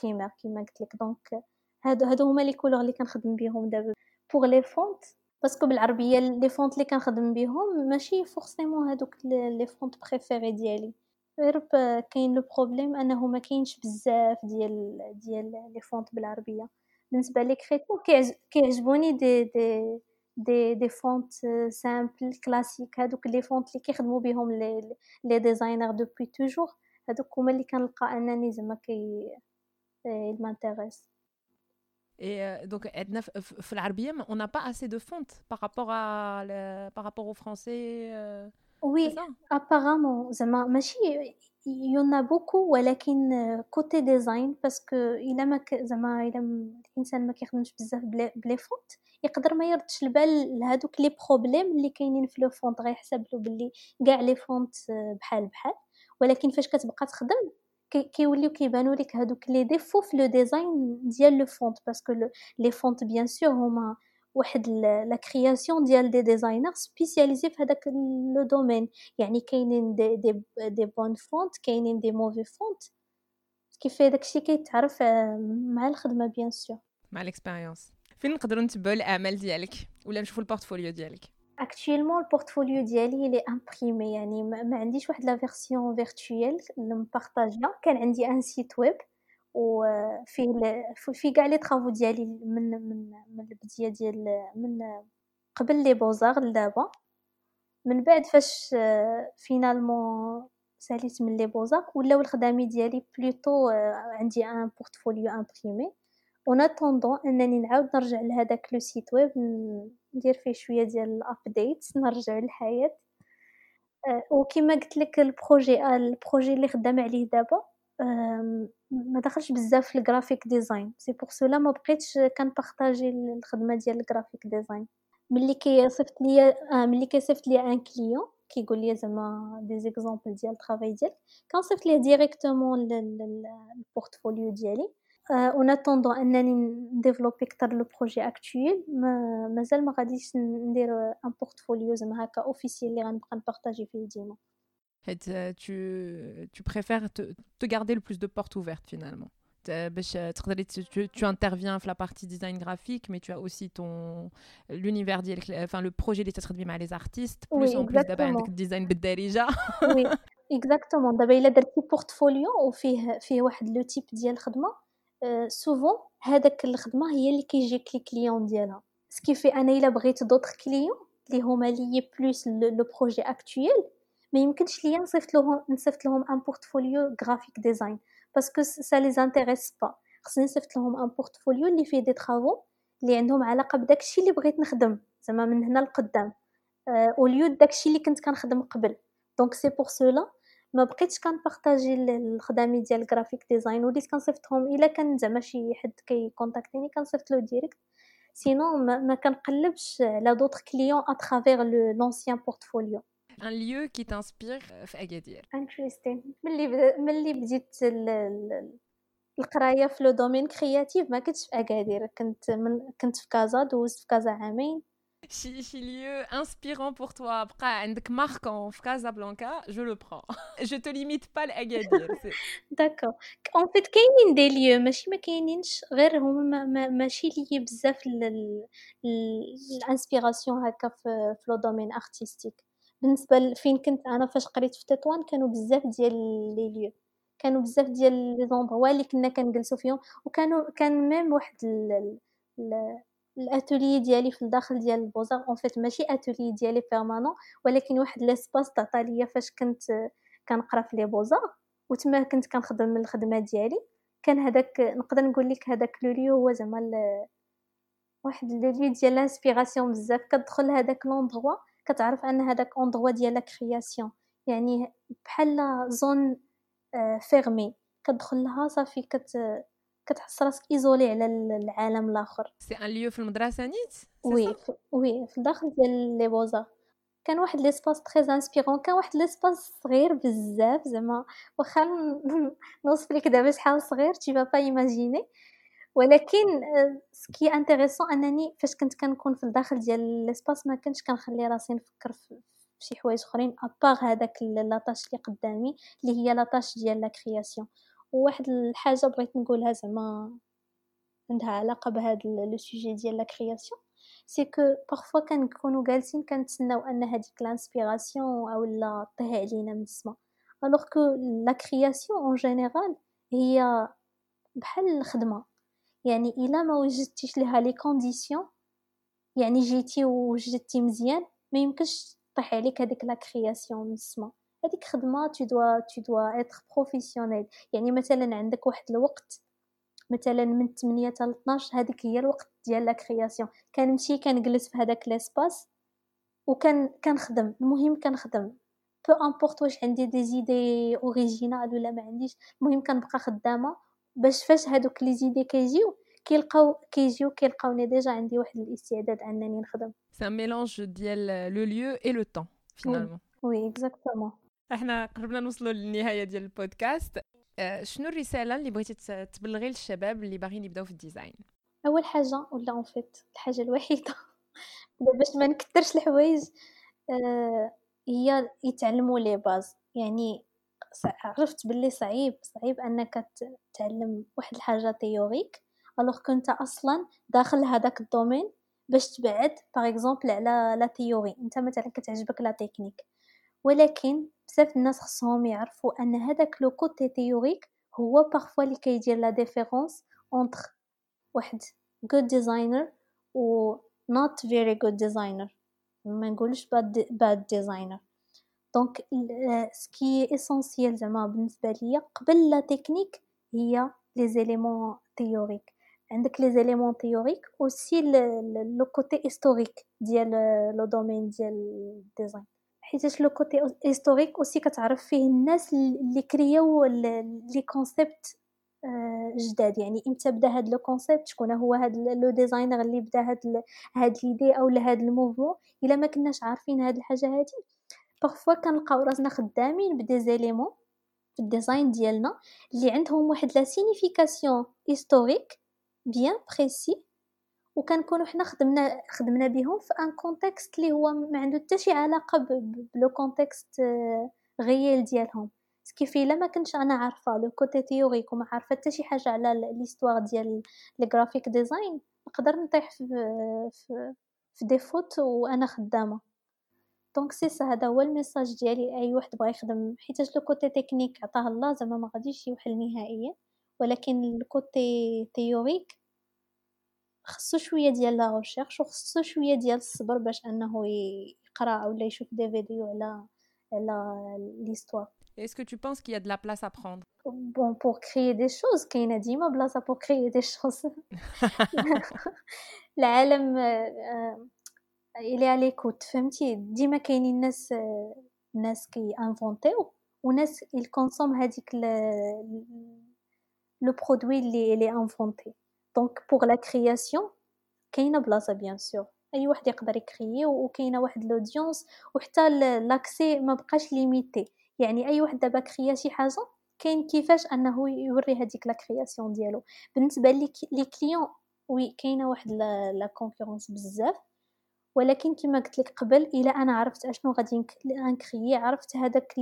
primaires كيما قلت لك. donc هادو هادو هما les couleurs اللي كنخدم بهم دابا. pour les fontes parce que بالعربية les fontes اللي كنخدم بهم ماشي forcément هادوك les fontes préférées ديالي. غير كاين le problème أنه ما كاينش بزاف ديال ديال les fontes بالعربية. بالنسبة لي كريتو كيعجبوني des des des des fontes simples classiques هادوك les fontes اللي كيخدموا بهم les les designers depuis toujours هادوك هما اللي كنلقى أنني زعما qui m'intéressent Et donc, في العربية, on n'a pas assez de fonte par rapport, à le, par rapport au français. Euh... Oui, apparemment, زعما ماشي il y en a beaucoup ولكن côté design parce que الا ما زعما الا الانسان ما كيخدمش بزاف ب les fontes يقدر ما يردش البال لهادوك les problèmes اللي كاينين في les fontes غيحسب له باللي كاع les fontes بحال بحال ولكن فاش كتبقى تخدم كيوليو كيبانوا لك هادوك les défauts في le design ديال les fontes parce que les fontes bien sûr هما واحد la création ديال des designers spécialisés في هذاك le domaine يعني كاينين des des des bonnes fontes كاينين des mauvaises fontes كيف داكشي كيتعرف مع الخدمه bien sûr مع ال expérience فين نقدروا نتبعوا الاعمال ديالك ولا نشوفوا ال portfolio ديالك actuellement ال portfolio ديالي il est imprimé يعني ما عنديش واحد la version virtuelle مبارطاجيا كان عندي un site web وفيه فيه كاع les travaux ديالي من من من البداية ديال من قبل les Beaux-Arts لدابا من بعد فاش finalement ساليت من les Beaux-Arts ولاو الخدامي ديالي plutôt عندي un portfolio imprimé en attendant انني نعاود نرجع لهداك le site web ندير فيه شوية ديال ال update نرجع للحياه وكما قلت لك ال projet ال projet اللي خدام عليه دابا ما دخلش بزاف في ال graphic design c'est pour cela ما بقيتش كن partager الخدمه ديال ال graphic design ملي كيصيفط ليا ملي كيصيفط ليا un client كيقول لي زعما des exemples ديال ال travail ديالك كنصيفط ليه directement لل portfolio ديالي اون اتوندون انني نديفلوبي اكثر لو بروجي اكطويل مازال ما غاديش ندير ان بورتفوليو زعما هكا اوفيسيال اللي غنبقى نبارطاجي فيه ديما euh, tu, tu préfères te, te, garder le plus de portes ouvertes finalement. Tu, tu interviens dans la partie design graphique, mais tu as aussi ton l'univers, enfin le projet des les artistes, plus oui, en plus d'abord design déjà. oui, exactement. D'abord, il a des portfolio وفيه فيه واحد لو تيب ديال الخدمه souvent هذاك الخدمة هي اللي كيجيك لي client ديالها. ce qui fait أنا إلا بغيت d'autres clients اللي هما لي plus le projet actuel ما يمكنش ليا نصيفط لهم نصيفط لهم un portfolio graphic design parce que ça les intéresse pas خصني نصيفط لهم un portfolio اللي فيه des travaux اللي عندهم علاقة بداكشي اللي بغيت نخدم زعما من هنا لقدام. au lieu داكشي اللي كنت كنخدم قبل. donc c'est pour cela ما بقيتش كنبارطاجي الخدامي ديال ال graphic design وليت كنصيفطهم. إلا كان زعما شي حد كيكونتاكتيني كنصيفط له direct sinon ما, ما كنقلبش على d'autres clients à travers l'ancien portfolio un lieu qui t'inspire في Agadir. Interesting. ملي ملي بديت القراية في le domaine créatif ما كنتش في اكادير كنت من كنت في كازا دوزت في كازا عامين. شي شي lieu inspirant pour toi. بقى عندك ماركون في كازابلانكا je le prends je te limite pas à Agadir d'accord en fait كاينين des lieux ماشي ما كاينينش غير هما ماشي لي بزاف ال inspiration هكا في le domaine artistique بالنسبة لفين كنت أنا فاش قريت في تطوان كانوا بزاف ديال لي ليو كانوا بزاف ديال les endroits اللي كنا كنجلسوا فيهم وكانوا كان même واحد الأتولي ديالي في الداخل ديال ال beaux-arts en fait ماشي أتولي ديالي permanent ولكن واحد l'espace تعطى ليا فاش كنت كنقرا في les beaux-arts وتما كنت كنخدم الخدمة ديالي. كان هذاك نقدر نقول لك هذاك le lieu هو زعما واحد le lieu ديال l'inspiration بزاف. كتدخل هذاك l'endroit كتعرف أن هذاك endroit ديال création يعني بحال zone fermée كتدخل لها صافي كت كتحس راسك isolé على العالم الآخر. c'est un lieu في المدرسة نيت؟ oui oui في الداخل ديال les beaux-arts كان واحد l'espace très inspirant كان واحد l'espace صغير بزاف زعما. واخا نوصف لك دابا شحال صغير tu vas imaginer ولكن ce qui est intéressant أنني فاش كنت كنكون في الداخل ديال l'espace ما كنتش كنخلي راسي نفكر في شي حوايج أخرين à part هذاك la tâche اللي قدامي اللي هي la tâche ديال la création وواحد الحاجة بغيت نقولها زعما عندها علاقة بهذا le sujet ديال la création c'est que parfois كنكونوا جالسين كنتسناو أن هذيك l'inspiration أو لا طيح علينا من السما alors que la création en général هي بحال الخدمة. يعني إلا ما وجدتيش ليها les conditions يعني جيتي ووجدتي مزيان ما يمكنش طيح عليك هذيك la création من السما هذيك خدمة tu dois tu dois être professionnel يعني مثلا عندك واحد الوقت مثلا من 8 حتى 12 هذيك هي الوقت ديال la création كنمشي كنجلس في هذاك l'espace وكان كنخدم المهم كنخدم peu importe واش عندي des idées originales ولا ما عنديش المهم كنبقى خدامة. باش فاش هادوك les idées كيجيو كيلقاو كيجيو كيلقاوني déjà عندي واحد الاستعداد أنني نخدم. c'est un mélange ديال le lieu et le temps finalement oui exactement إحنا قربنا نوصلوا للنهاية ديال البودكاست. آه، شنو الرسالة اللي بغيتي تبلغي للشباب اللي باغيين يبداو في ال design؟ أول حاجة ولا en fait الحاجة الوحيدة. باش ما نكثرش الحوايج آه، هي يتعلموا les bases. يعني عرفت باللي صعيب؟ صعيب أنك تعلم واحد الحاجة théorique alors كنت أصلا داخل هذاك ال domaine باش تبعد par exemple على la théorie أنت مثلا كتعجبك la technique ولكن بزاف الناس خصهم يعرفوا أن هذاك le côté théorique هو parfois اللي كيدير la différence entre واحد good designer و not very good designer. ما نقولش bad, bad designer. donc ce qui est essentiel زعما بالنسبة ليا قبل la technique هي les éléments théoriques عندك les éléments théoriques aussi le côté historique ديال le domaine ديال ال design حيتاش le côté historique aussi كتعرف فيه الناس اللي كرياو les concepts جداد. يعني إمتى بدا هاد le concept؟ شكون هو هاد le designer اللي بدا هاد هاد l'idée أو هاد ال mouvement؟ إلا ما كناش عارفين هاد الحاجة هادي. parfois كنلقاو راسنا خدامين ب des éléments في ال design ديالنا اللي عندهم واحد la signification historique bien précise وكنكونوا حنا خدمنا خدمنا بهم في un contexte اللي هو ما عنده حتى شي علاقة ب le contexte réel ديالهم. ce qui fait إلا ما كنتش أنا عارفة le côté théorique وما عارفة حتى شي حاجة على l'histoire ديال les graphic design نقدر نطيح في في, في des fautes وأنا خدامة. donc c'est هذا هو ال message ديالي أي واحد بغى يخدم. حيتاش le côté technique عطاه الله زعما ما غاديش يوحل نهائيا. ولكن ال côté théorique خصو شوية ديال la recherche وخصو شوية ديال الصبر باش أنه يقرأ ولا يشوف des vidéos على على l'histoire Est-ce que tu penses qu'il y a de la place à prendre? Bon, pour créer des choses, كاينة ديما بلاصه pour créer des choses. العالم الي على les côtés فهمتي ديما كاينين ناس ناس كي inventiو وناس يconsommيو هذيك le produit اللي اللي inventé donc pour la création كاينة بلاصه bien sûr اي واحد يقدر يcréer وكاينه واحد l'audience وحتى l'accès ما بقاش limité يعني اي واحد دابا créa شي حاجة كاين كيفاش انه يوري هذيك la création ديالو بالنسبة لي les clients oui كاينة واحد la concurrence بزاف ولكن كما قلت لك قبل الا أنا عرفت اشنو غادي نcréer عرفت هذاك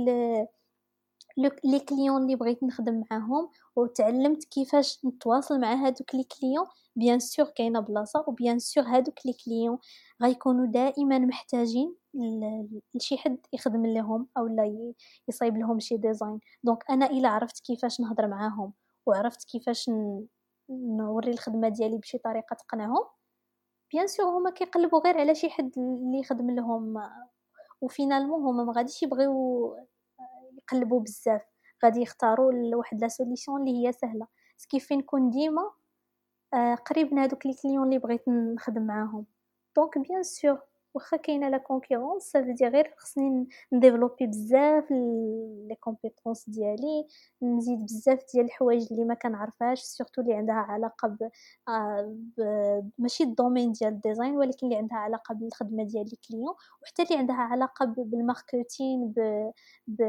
les clients اللي بغيت نخدم معاهم وتعلمت كيفاش نتواصل مع هادوك les clients. bien sûr كاينة بلاصة و bien sûr هادوك les clients غيكونوا دائما محتاجين لشي حد يخدم لهم أو لا يصايب لهم شي design donc أنا إلا عرفت كيفاش نهضر معاهم وعرفت كيفاش نوري الخدمة ديالي بشي طريقة تقنعهم bien sûr هما كيقلبوا غير على شي حد اللي يخدم لهم. و finalement هما ما غاديش يبغيو يقلبوا بزاف. غادي يختاروا واحد la solution اللي هي سهلة. ce qui fait نكون ديما؟ آه، قريب من هادوك les clients اللي بغيت نخدم معاهم. donc bien sûr واخا كاينة la concurrence ça vaut غير خصني نdévelopper بزاف les compétences ديالي نزيد بزاف ديال الحوايج اللي ما كنعرفهاش surtout اللي عندها علاقة ب... آه، ب... ماشي ال domaine ديال ال design ولكن اللي عندها علاقة بالخدمة ديال les clients وحتى اللي عندها علاقة بال marketing ب, ب...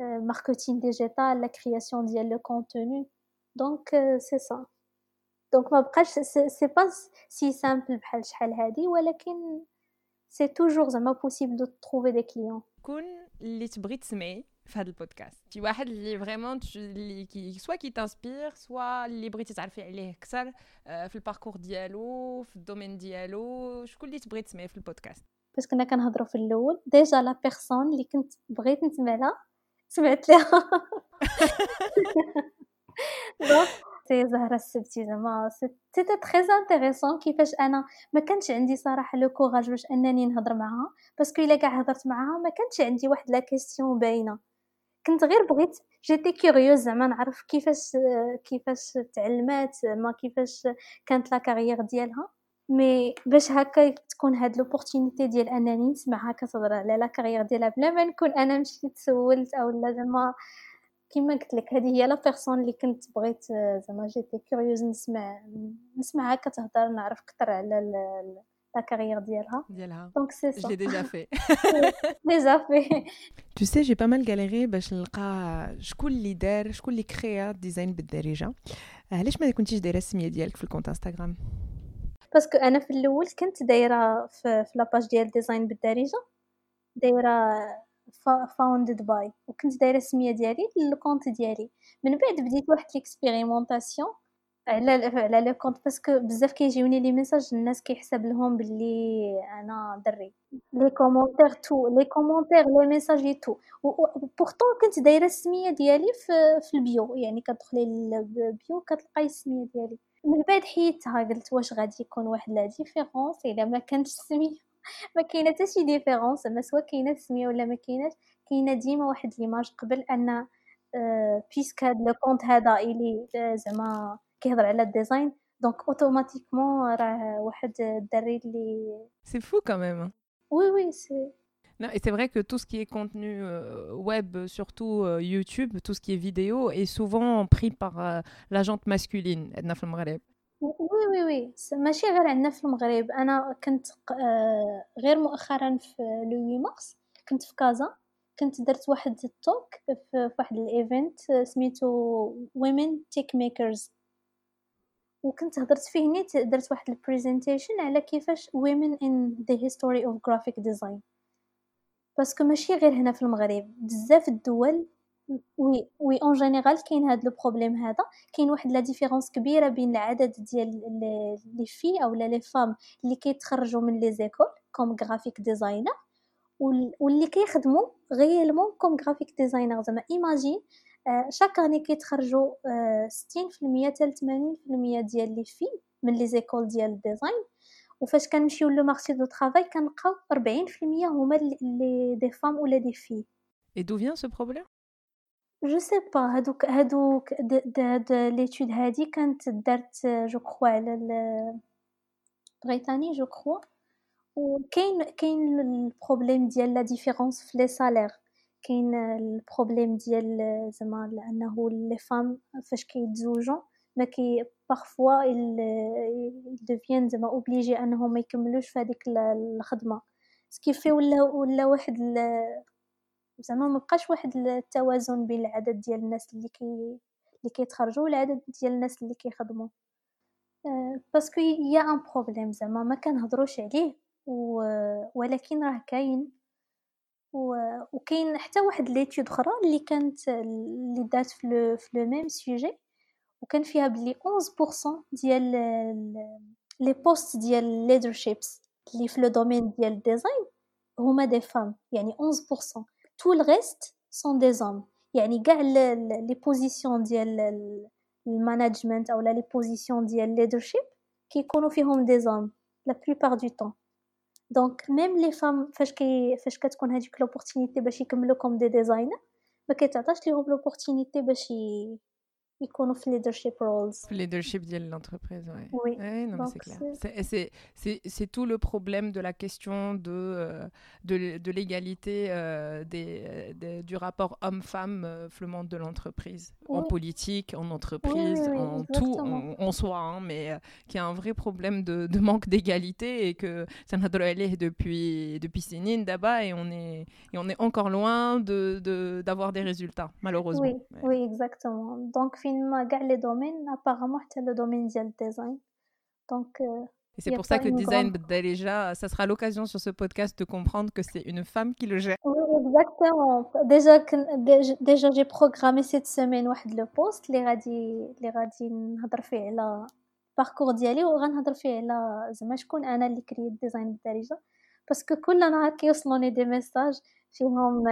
ال marketing digital la création ديال le contenu donc c'est ça donc ما بقاش c'est pas si simple بحال شحال هادي ولكن c'est toujours زعما possible de trouver des clients شكون اللي تبغي تسمعي في هذا البودكاست شي واحد اللي vraiment اللي كي soit كي t'inspire soit اللي بغيتي تعرفي عليه أكثر في ال parcours ديالو في ال domaine ديالو شكون اللي تبغي تسمعي في البودكاست باش كنا كنهضروا في الأول déjà la personne اللي كنت بغيت نسمع لها سمعت لها c'est زهرة السبتي زعما c'était très intéressant كيفاش أنا ما كانش عندي صراحة le courage باش أنني نهضر معاها parce que إلا كاع هضرت معاها ما كانش عندي واحد la question باينة. كنت غير بغيت j'étais curieuse زعما نعرف كيفاش كيفاش تعلمات ما كيفاش كانت la carrière ديالها. mais باش هكا تكون هاد l'opportunité ديال أنني نسمعها كتهضر على la carrière ديالها بلا ما نكون أنا مشيت سولت أو لا زعما كما قلت لك هذه هي la personne اللي كنت بغيت زعما j'étais curieuse نسمع نسمعها كتهضر نعرف أكثر على la carrière ديالها. ديالها. donc c'est ça j'ai déjà fait déjà fait tu sais j'ai pas mal galéré باش نلقى شكون اللي دار شكون اللي créa Design بالدارجة. علاش ما كنتيش دايرة السمية ديالك في ال compte انستغرام parce que أنا في الأول كنت دايرة في, في la page ديال Design بالدارجة. دايرة founded by وكنت دايرة السمية ديالي لل compte ديالي. من بعد بديت واحد l'expérimentation على على le compte parce que بزاف كيجيوني les messages الناس كيحسب لهم باللي أنا دري. les commentaires tous les commentaires les messages tout pourtant كنت دايرة السمية ديالي في, في ال bio. يعني كتدخلي لل bio كتلقاي السمية ديالي. من بعد حيدتها قلت واش غادي يكون واحد la différence إلا ما كانش السمية. ما كاينة حتى شي différence زعما soit كاينة السميه ولا ما كايناش كاينة ديما واحد l'image قبل أن puisque هاد le compte هذا إلي زعما كيهضر على ال design donc automatiquement راه واحد الدري اللي c'est fou quand même oui oui c'est Non, et c'est vrai que tout ce qui est contenu euh, web, surtout euh, YouTube, tout ce qui est vidéo, est souvent pris par euh, la gent masculine. oui oui oui. ماشي غير عندنا في المغرب. أنا كنت غير مؤخرا في le 8 مارس كنت في كازا. كنت درت واحد ال talk في واحد ال event سميتو Women Techmakers وكنت هضرت فيه نيت درت واحد ال presentation على كيفاش women in the history of graphic design. parce que ماشي غير هنا في المغرب. بزاف الدول oui oui en général كاين هاد le problème هذا. كاين واحد la différence كبيرة بين العدد ديال les filles أو les femmes اللي كيتخرجوا من les écoles comme graphic designer واللي كيخدموا réellement comme graphic designer زعما imagine chaque année كيتخرجوا 60% حتى 80% ديال les filles من les écoles ديال ال design وفاش كنمشيو le marché de travail كنلقاو 40% هما les des femmes ولا des filles Et d'où vient ce problème? je sais pas هادوك هادوك هاد l'étude هادي كانت دارت je crois على بريطاني je crois وكاين كاين ال problème ديال la différence في les salaires. كاين ال problème ديال زعما انه les femmes فاش كيتزوجوا ما كي parfois devient زعما obligé أنهم ما يكملوش في هذيك الخدمة. ce qui fait ولا ولا واحد زعما ما بقاش واحد التوازن بين العدد ديال الناس اللي كي اللي كيتخرجوا والعدد ديال الناس اللي كيخدموا. أه parce que y a un problème زعما ما كنهضروش عليه و... ولكن راه كاين. و... وكاين حتى واحد l'étude أخرى اللي كانت اللي دات في le في le même sujet وكان فيها بلي 11% ديال les postes ديال leadership اللي في le domaine ديال ال design هما des femmes يعني 11% tout le reste sont des hommes يعني كاع les positions ديال ال management أو les positions ديال leadership كيكونوا فيهم des hommes la plupart du temps donc même les femmes فاش كي فاش كتكون هذيك l'opportunité باش يكملوا comme des designers ما كيتعطاش ليهم لوبورتونيتي باش يكونوا في leadership roles. Le leadership de l'entreprise, ouais. Oui. Ouais, non, c'est clair. C'est tout le problème de la question de, euh, de, de l'égalité euh, des, de, du rapport homme-femme euh, le monde de l'entreprise, oui. en politique, en entreprise, oui, en tout, en, en soi, hein, mais euh, qui a un vrai problème de, de manque d'égalité et que ça n'a depuis depuis Sénine d'abord et on est et on est encore loin de d'avoir des résultats malheureusement. Oui, ouais. oui exactement. Donc فين كاع les domaines apparemment حتى le domaine ديال ال design donc Et c'est pour ça que le design déjà, ça sera l'occasion sur ce podcast de comprendre que c'est une femme qui le gère. Oui, exactement. Déjà, déjà j'ai programmé cette semaine واحد le post اللي غادي اللي غادي نهضر فيه على ال parcours ديالي وغنهضر فيه على زعما شكون أنا اللي كريت ال design بالدارجه parce que كل نهار كيوصلوني des messages فيهم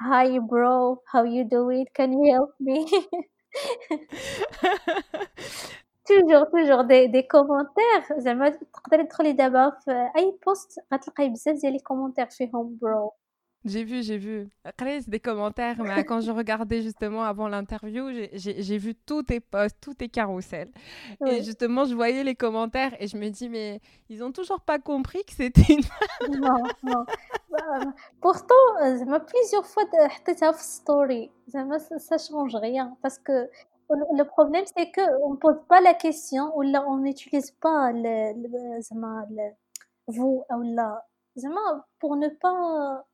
hi bro how you doing can you help me toujours toujours des des commentaires زعما تقدري تدخلي دابا في اي post غتلقاي بزاف ديال les commentaires فيهم bro J'ai vu, j'ai vu. Chris, des commentaires, mais quand je regardais justement avant l'interview, j'ai vu tous tes posts, tous tes carousels. Et justement, je voyais les commentaires et je me dis, mais ils ont toujours pas compris que c'était une. non, non. Pourtant, euh, plusieurs fois, j'ai story. Ça change rien parce que le problème, c'est qu'on ne pose pas la question ou on n'utilise pas le, le, le, vous ou là. Pour ne pas.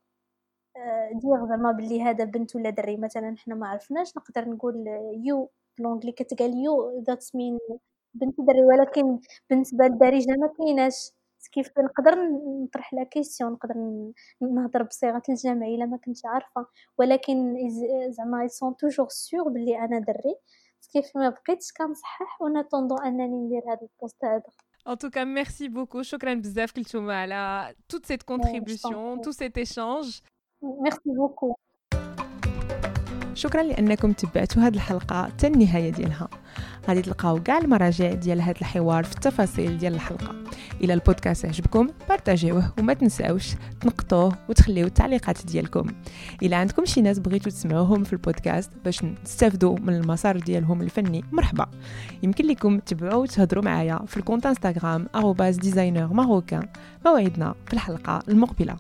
دير زعما بلي هذا بنت ولا دري مثلا حنا ما عرفناش نقدر نقول يو بلونجلي كتقال يو ذاتس مين بنت دري ولكن بالنسبة للدارجه ما كايناش. كيف نقدر نطرح لا كيسيون نقدر نهضر بصيغة الجمع إلا ما كنتش عارفة. ولكن زعما سون توجور سور بلي أنا دري. كيف ما بقيتش كنصحح ونتوندو أنني ندير هذا البوست هذا. En tout cas, merci beaucoup. شكرا بزاف كلثومة على toute cette contribution, tout cet échange. ميرسي بوكو. شكرا لأنكم تبعتوا هذه الحلقة حتى النهاية ديالها. غادي تلقاو كاع المراجع ديال هذا الحوار في التفاصيل ديال الحلقة. إلى البودكاست عجبكم بارطاجيوه وما تنساوش تنقطوه وتخليو التعليقات ديالكم. إلى عندكم شي ناس بغيتو تسمعوهم في البودكاست باش نستافدوا من المسار ديالهم الفني مرحبا. يمكن لكم تبعوا وتهضروا معايا في ال compte إنستغرام designer marocain موعدنا في الحلقة المقبلة.